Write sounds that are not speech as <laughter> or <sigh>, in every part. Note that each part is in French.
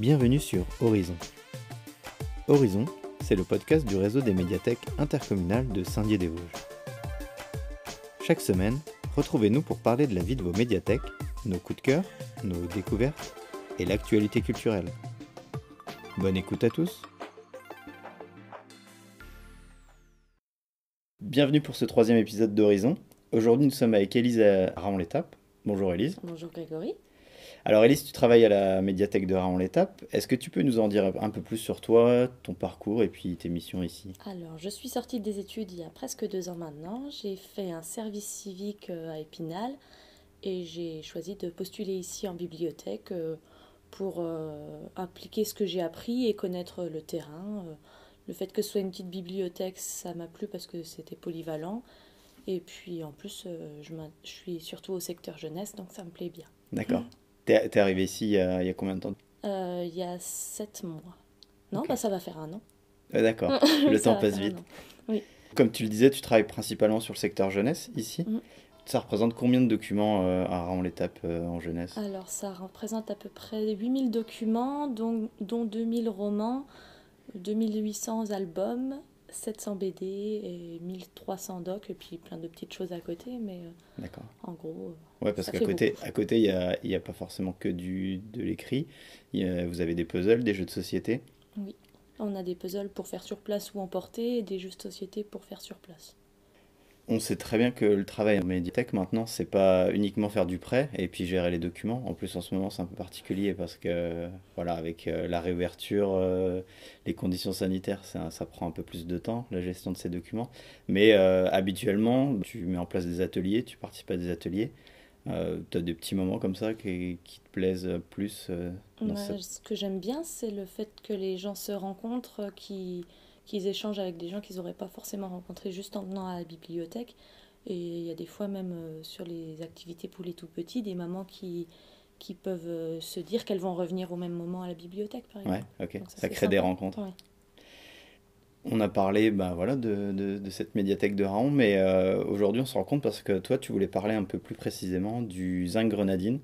Bienvenue sur Horizon. Horizon, c'est le podcast du réseau des médiathèques intercommunales de Saint-Dié-des-Vosges. Chaque semaine, retrouvez-nous pour parler de la vie de vos médiathèques, nos coups de cœur, nos découvertes et l'actualité culturelle. Bonne écoute à tous Bienvenue pour ce troisième épisode d'Horizon. Aujourd'hui, nous sommes avec Élise Raon-l'Étape. Bonjour Élise. Bonjour Grégory. Alors Élise, tu travailles à la médiathèque de Raon-l'Étape. Est-ce que tu peux nous en dire un peu plus sur toi, ton parcours et puis tes missions ici? Alors, je suis sortie des études il y a presque deux ans maintenant. J'ai fait un service civique euh, à Épinal et j'ai choisi de postuler ici en bibliothèque euh, pour euh, appliquer ce que j'ai appris et connaître le terrain. Le fait que ce soit une petite bibliothèque, ça m'a plu parce que c'était polyvalent. Et puis en plus, je, je suis surtout au secteur jeunesse, donc ça me plaît bien. D'accord. T'es es arrivé ici il y, a, il y, a, combien de temps euh, Il y a sept mois. Non, okay. bah, ça va faire un an. Ah, D'accord, <laughs> le temps passe vite. Oui. Comme tu le disais, tu travailles principalement sur le secteur jeunesse ici. Mm. Ça représente combien de documents euh, à Raon l'étape euh, en jeunesse? Alors, ça représente à peu près 8000 documents, dont, dont 2000 romans, 2800 albums, 700 BD et 1300 docs et puis plein de petites choses à côté mais D'accord. en gros ouais parce qu'à côté beaucoup. à côté il y a, y a pas forcément que du de l'écrit vous avez des puzzles des jeux de société? Oui on a des puzzles pour faire sur place ou emporter et des jeux de société pour faire sur place on sait très bien que le travail en médiathèque maintenant, c'est pas uniquement faire du prêt et puis gérer les documents. En plus, en ce moment, c'est un peu particulier parce que, voilà, avec euh, la réouverture, euh, les conditions sanitaires, ça, ça, prend un peu plus de temps, la gestion de ces documents. Mais euh, habituellement, tu mets en place des ateliers, tu participes à des ateliers. tu as des petits moments comme ça qui, qui te plaisent plus ouais, cette... Ce que j'aime bien, c'est le fait que les gens se rencontrent, qui qu'ils échangent avec des gens qu'ils n'auraient pas forcément rencontrés juste en venant à la bibliothèque. Et il y a des fois même euh, sur les activités pour les tout petits, des mamans qui, qui peuvent euh, se dire qu'elles vont revenir au même moment à la bibliothèque, par exemple. Ouais, ok. Donc ça, ça crée sympa. des rencontres. Ouais. On a parlé bah, voilà, de, de, de cette médiathèque de Raon, mais euh, aujourd'hui on se rend compte parce que toi tu voulais parler un peu plus précisément du zinc grenadine.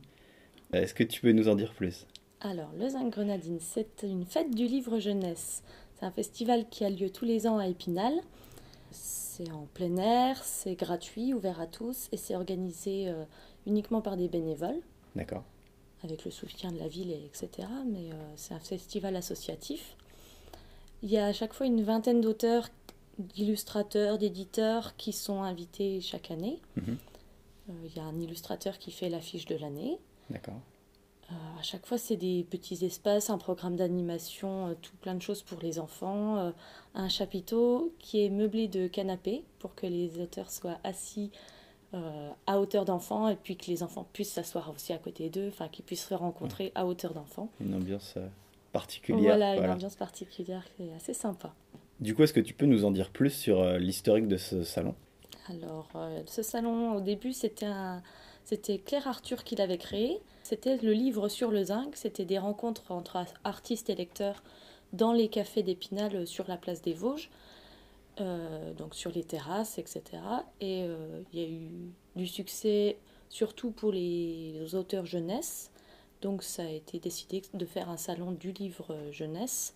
Est-ce que tu peux nous en dire plus? Alors, le zinc grenadine, c'est une fête du livre jeunesse. C'est un festival qui a lieu tous les ans à Épinal. C'est en plein air, c'est gratuit, ouvert à tous et c'est organisé euh, uniquement par des bénévoles. D'accord. Avec le soutien de la ville, et etc. Mais euh, c'est un festival associatif. Il y a à chaque fois une vingtaine d'auteurs, d'illustrateurs, d'éditeurs qui sont invités chaque année. Mm -hmm. euh, il y a un illustrateur qui fait l'affiche de l'année. D'accord. Euh, à chaque fois, c'est des petits espaces, un programme d'animation, euh, tout plein de choses pour les enfants, euh, un chapiteau qui est meublé de canapés pour que les auteurs soient assis à hauteur d'enfants et puis que les enfants puissent s'asseoir aussi à côté d'eux, enfin qu'ils puissent se rencontrer à hauteur d'enfants. Une ambiance particulière. Voilà, une ambiance particulière qui est assez sympa. Du coup, est-ce que tu peux nous en dire plus sur l'historique de ce salon? Alors, ce salon, au début, c'était un... C'était Claire Arthur qui l'avait créé. C'était le livre sur le zinc. C'était des rencontres entre artistes et lecteurs dans les cafés d'Épinal sur la place des Vosges, euh, donc sur les terrasses, etc. Et euh, il y a eu du succès surtout pour les auteurs jeunesse. Donc ça a été décidé de faire un salon du livre jeunesse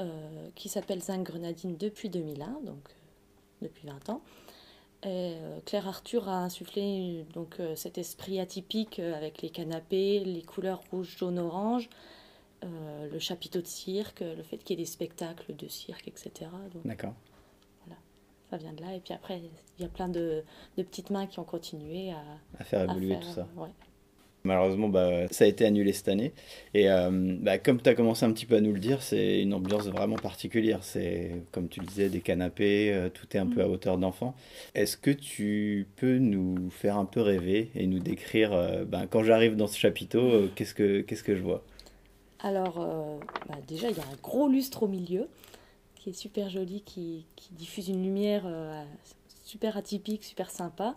euh, qui s'appelle Zinc Grenadine depuis 2001, donc depuis 20 ans. Et Claire Arthur a insufflé donc, cet esprit atypique avec les canapés, les couleurs rouge, jaune, orange, euh, le chapiteau de cirque, le fait qu'il y ait des spectacles de cirque, etc. D'accord. Voilà, ça vient de là. Et puis après, il y a plein de, de petites mains qui ont continué à, à faire évoluer à faire, tout ça. Ouais. Malheureusement, bah, ça a été annulé cette année. Et euh, bah, comme tu as commencé un petit peu à nous le dire, c'est une ambiance vraiment particulière. C'est, comme tu le disais, des canapés, euh, tout est un mmh. peu à hauteur d'enfant. Est-ce que tu peux nous faire un peu rêver et nous décrire, euh, bah, quand j'arrive dans ce chapiteau, qu'est-ce, que, qu'est-ce que je vois? Alors, déjà, il y a un gros lustre au milieu qui est super joli, qui, qui diffuse une lumière super atypique, super sympa.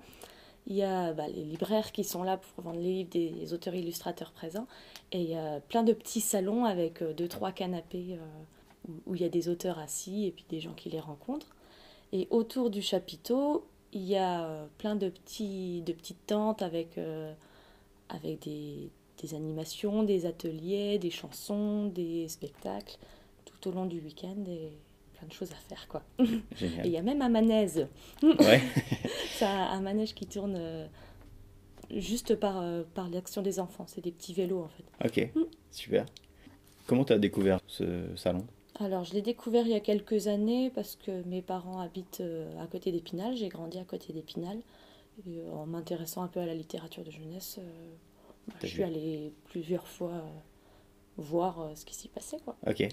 Il y a bah, les libraires qui sont là pour vendre les livres des auteurs illustrateurs présents. Et il y a plein de petits salons avec euh, deux, trois canapés euh, où, il y a des auteurs assis et puis des gens qui les rencontrent. Et autour du chapiteau, il y a euh, plein de, petits, de petites tentes avec, avec des, des animations, des ateliers, des chansons, des spectacles tout au long du week-end plein de choses à faire quoi. Génial. Et il y a même un manège. Ouais. <laughs> C'est un, manège qui tourne euh, juste par, euh, par l'action des enfants. C'est des petits vélos en fait. Ok, super. Comment tu as découvert ce salon? Alors je l'ai découvert il y a quelques années parce que mes parents habitent euh, à côté d'Épinal. J'ai grandi à côté d'Épinal. En m'intéressant un peu à la littérature de jeunesse, bah, je suis allée plusieurs fois voir ce qui s'y passait. Quoi. Ok.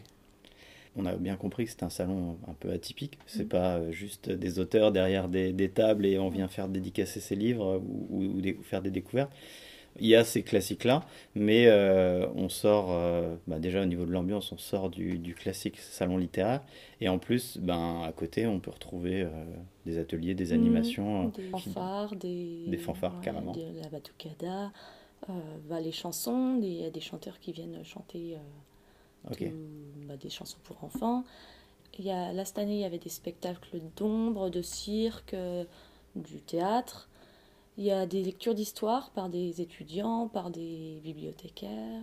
On a bien compris que c'est un salon un peu atypique. C'est Mm. pas euh, juste des auteurs derrière des, des tables et on vient faire dédicacer ses livres ou, ou- ou des- ou faire des découvertes. Il y a ces classiques-là, mais euh, on sort, euh, bah, déjà au niveau de l'ambiance, on sort du, du classique salon littéraire. Et en plus, ben, à côté, on peut retrouver euh, des ateliers, des animations. euh, Des fanfares, des, Des fanfares, carrément. De la batucada, bah, les chansons, il y a des chanteurs qui viennent chanter de- bah, des chansons pour enfants. Il y a, là, cette année, il y avait des spectacles d'ombre, de cirque, euh, du théâtre. Il y a des lectures d'histoire par des étudiants, par des bibliothécaires.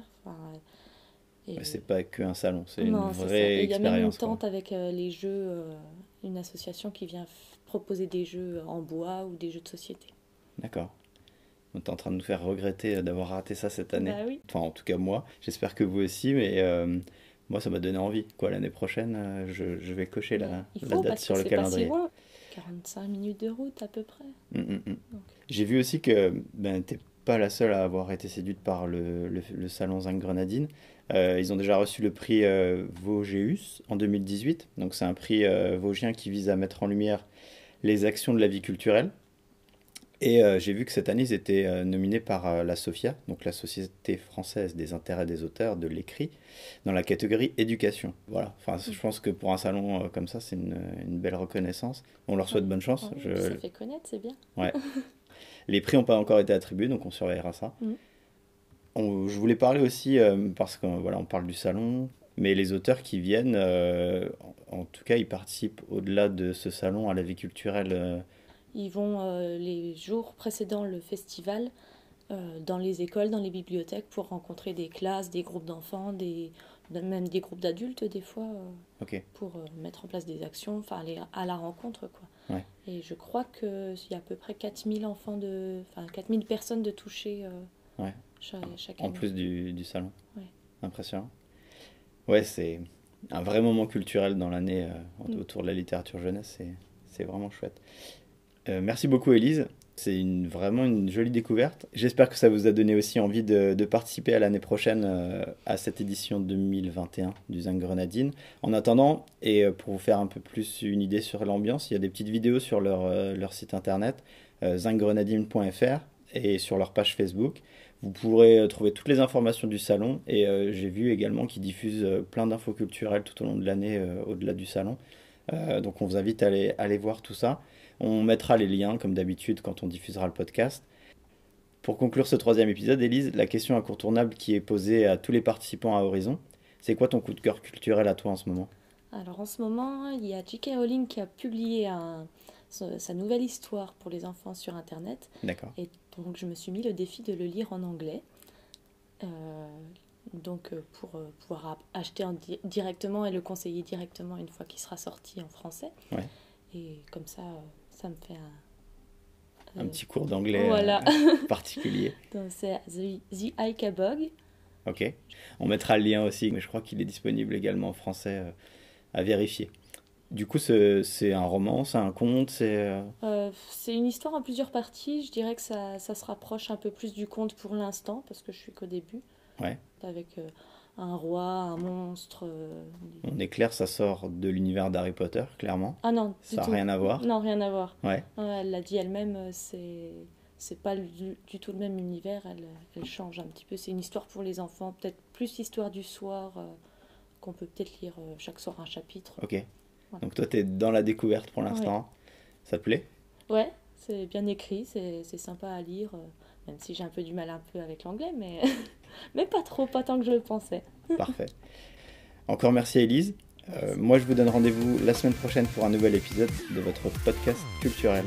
et- c'est pas que un salon, c'est une vraie Et il y a même une expérience. quoi. tente avec euh, les jeux, euh, une association qui vient proposer des jeux en bois ou des jeux de société. D'accord. Tu es en train de nous faire regretter d'avoir raté ça cette année. Bah oui. Enfin, en tout cas, moi. J'espère que vous aussi, mais euh, moi, ça m'a donné envie. Quoi, l'année prochaine, euh, je, je vais cocher la, la date parce sur que le c'est pas si calendrier. loin. 45 minutes de route à peu près. Mm, mm, mm. J'ai vu aussi que ben, t'es pas la seule à avoir été séduite par le, le, le salon Zinc Grenadine. Euh, ils ont déjà reçu le prix euh, Vosgeus en 2018. Donc, c'est un prix euh, vosgien qui vise à mettre en lumière les actions de la vie culturelle. Et euh, j'ai vu que cette année, ils étaient euh, nominés par euh, la SOFIA, donc la Société française des intérêts des auteurs de l'écrit, dans la catégorie éducation. Voilà, enfin, je pense que pour un salon comme ça, c'est une, une belle reconnaissance. On leur souhaite bonne chance. Oui, Je- Ça fait connaître, c'est bien. les prix n'ont pas encore été attribués, donc on surveillera ça. On- je voulais parler aussi, parce qu'on voilà, on parle du salon, mais les auteurs qui viennent, en, en tout cas, ils participent au-delà de ce salon à la vie culturelle. Ils vont euh, les jours précédant le festival euh, dans les écoles, dans les bibliothèques pour rencontrer des classes, des groupes d'enfants, des, même des groupes d'adultes des fois euh, pour mettre en place des actions, enfin aller à la rencontre quoi. Ouais. Et je crois qu'il y a à peu près 4000 enfants de, enfin 4000 personnes de toucher Ouais. chaque, chaque en année. plus du, du salon. Ouais. Impressionnant. Ouais, c'est un vrai moment culturel dans l'année euh, Mm. autour de la littérature jeunesse, c'est vraiment chouette. Euh, merci beaucoup, Élise. C'est vraiment une jolie découverte. J'espère que ça vous a donné aussi envie de, participer à l'année prochaine euh, à cette édition 2021 du Zinc Grenadine. En attendant, et euh, pour vous faire un peu plus une idée sur l'ambiance, il y a des petites vidéos sur leur, site internet, zincgrenadine.fr, et sur leur page Facebook. Vous pourrez trouver toutes les informations du salon et j'ai vu également qu'ils diffusent plein d'infos culturelles tout au long de l'année au-delà du salon. Donc on vous invite à aller voir tout ça. On mettra les liens comme d'habitude quand on diffusera le podcast. Pour conclure ce troisième épisode, Élise, la question incontournable qui est posée à tous les participants à Horizon, c'est quoi ton coup de cœur culturel à toi en ce moment? Alors en ce moment, il y a J.K. Rowling qui a publié un- sa nouvelle histoire pour les enfants sur Internet. D'accord. Et donc je me suis mis le défi de le lire en anglais. Euh, donc euh, pour euh, pouvoir acheter en di- directement et le conseiller directement une fois qu'il sera sorti en français. Ouais. Et comme ça, ça me fait un... Un euh, petit cours d'anglais Voilà. euh, <laughs> particulier. donc c'est The, The Icabog. Ok. On mettra le lien aussi, mais je crois qu'il est disponible également en français euh, à vérifier. Du coup, ce- c'est un roman, c'est un conte, c'est... Euh, c'est une histoire en plusieurs parties. Je dirais que ça, ça se rapproche un peu plus du conte pour l'instant, parce que je suis qu'au début. Ouais. Avec euh, un roi, un monstre. euh, On est clair, ça sort de l'univers d'Harry Potter, clairement. Ah non, Ça n'a rien à voir. Non, rien à voir. Ouais. Elle l'a dit elle-même, euh, c'est c'est pas du, du tout le même univers. Elle, elle change un petit peu. C'est une histoire pour les enfants, peut-être plus histoire du soir euh, qu'on peut peut-être lire euh, chaque soir un chapitre. Ok. Voilà. Donc toi, tu es dans la découverte pour l'instant. Ça te plaît? Ouais, c'est bien écrit, c'est sympa à lire, euh, même si j'ai un peu du mal un peu avec l'anglais, mais <laughs> mais pas trop, pas tant que je le pensais. <laughs> Parfait. Encore merci Elise. Euh, moi, je vous donne rendez-vous la semaine prochaine pour un nouvel épisode de votre podcast culturel.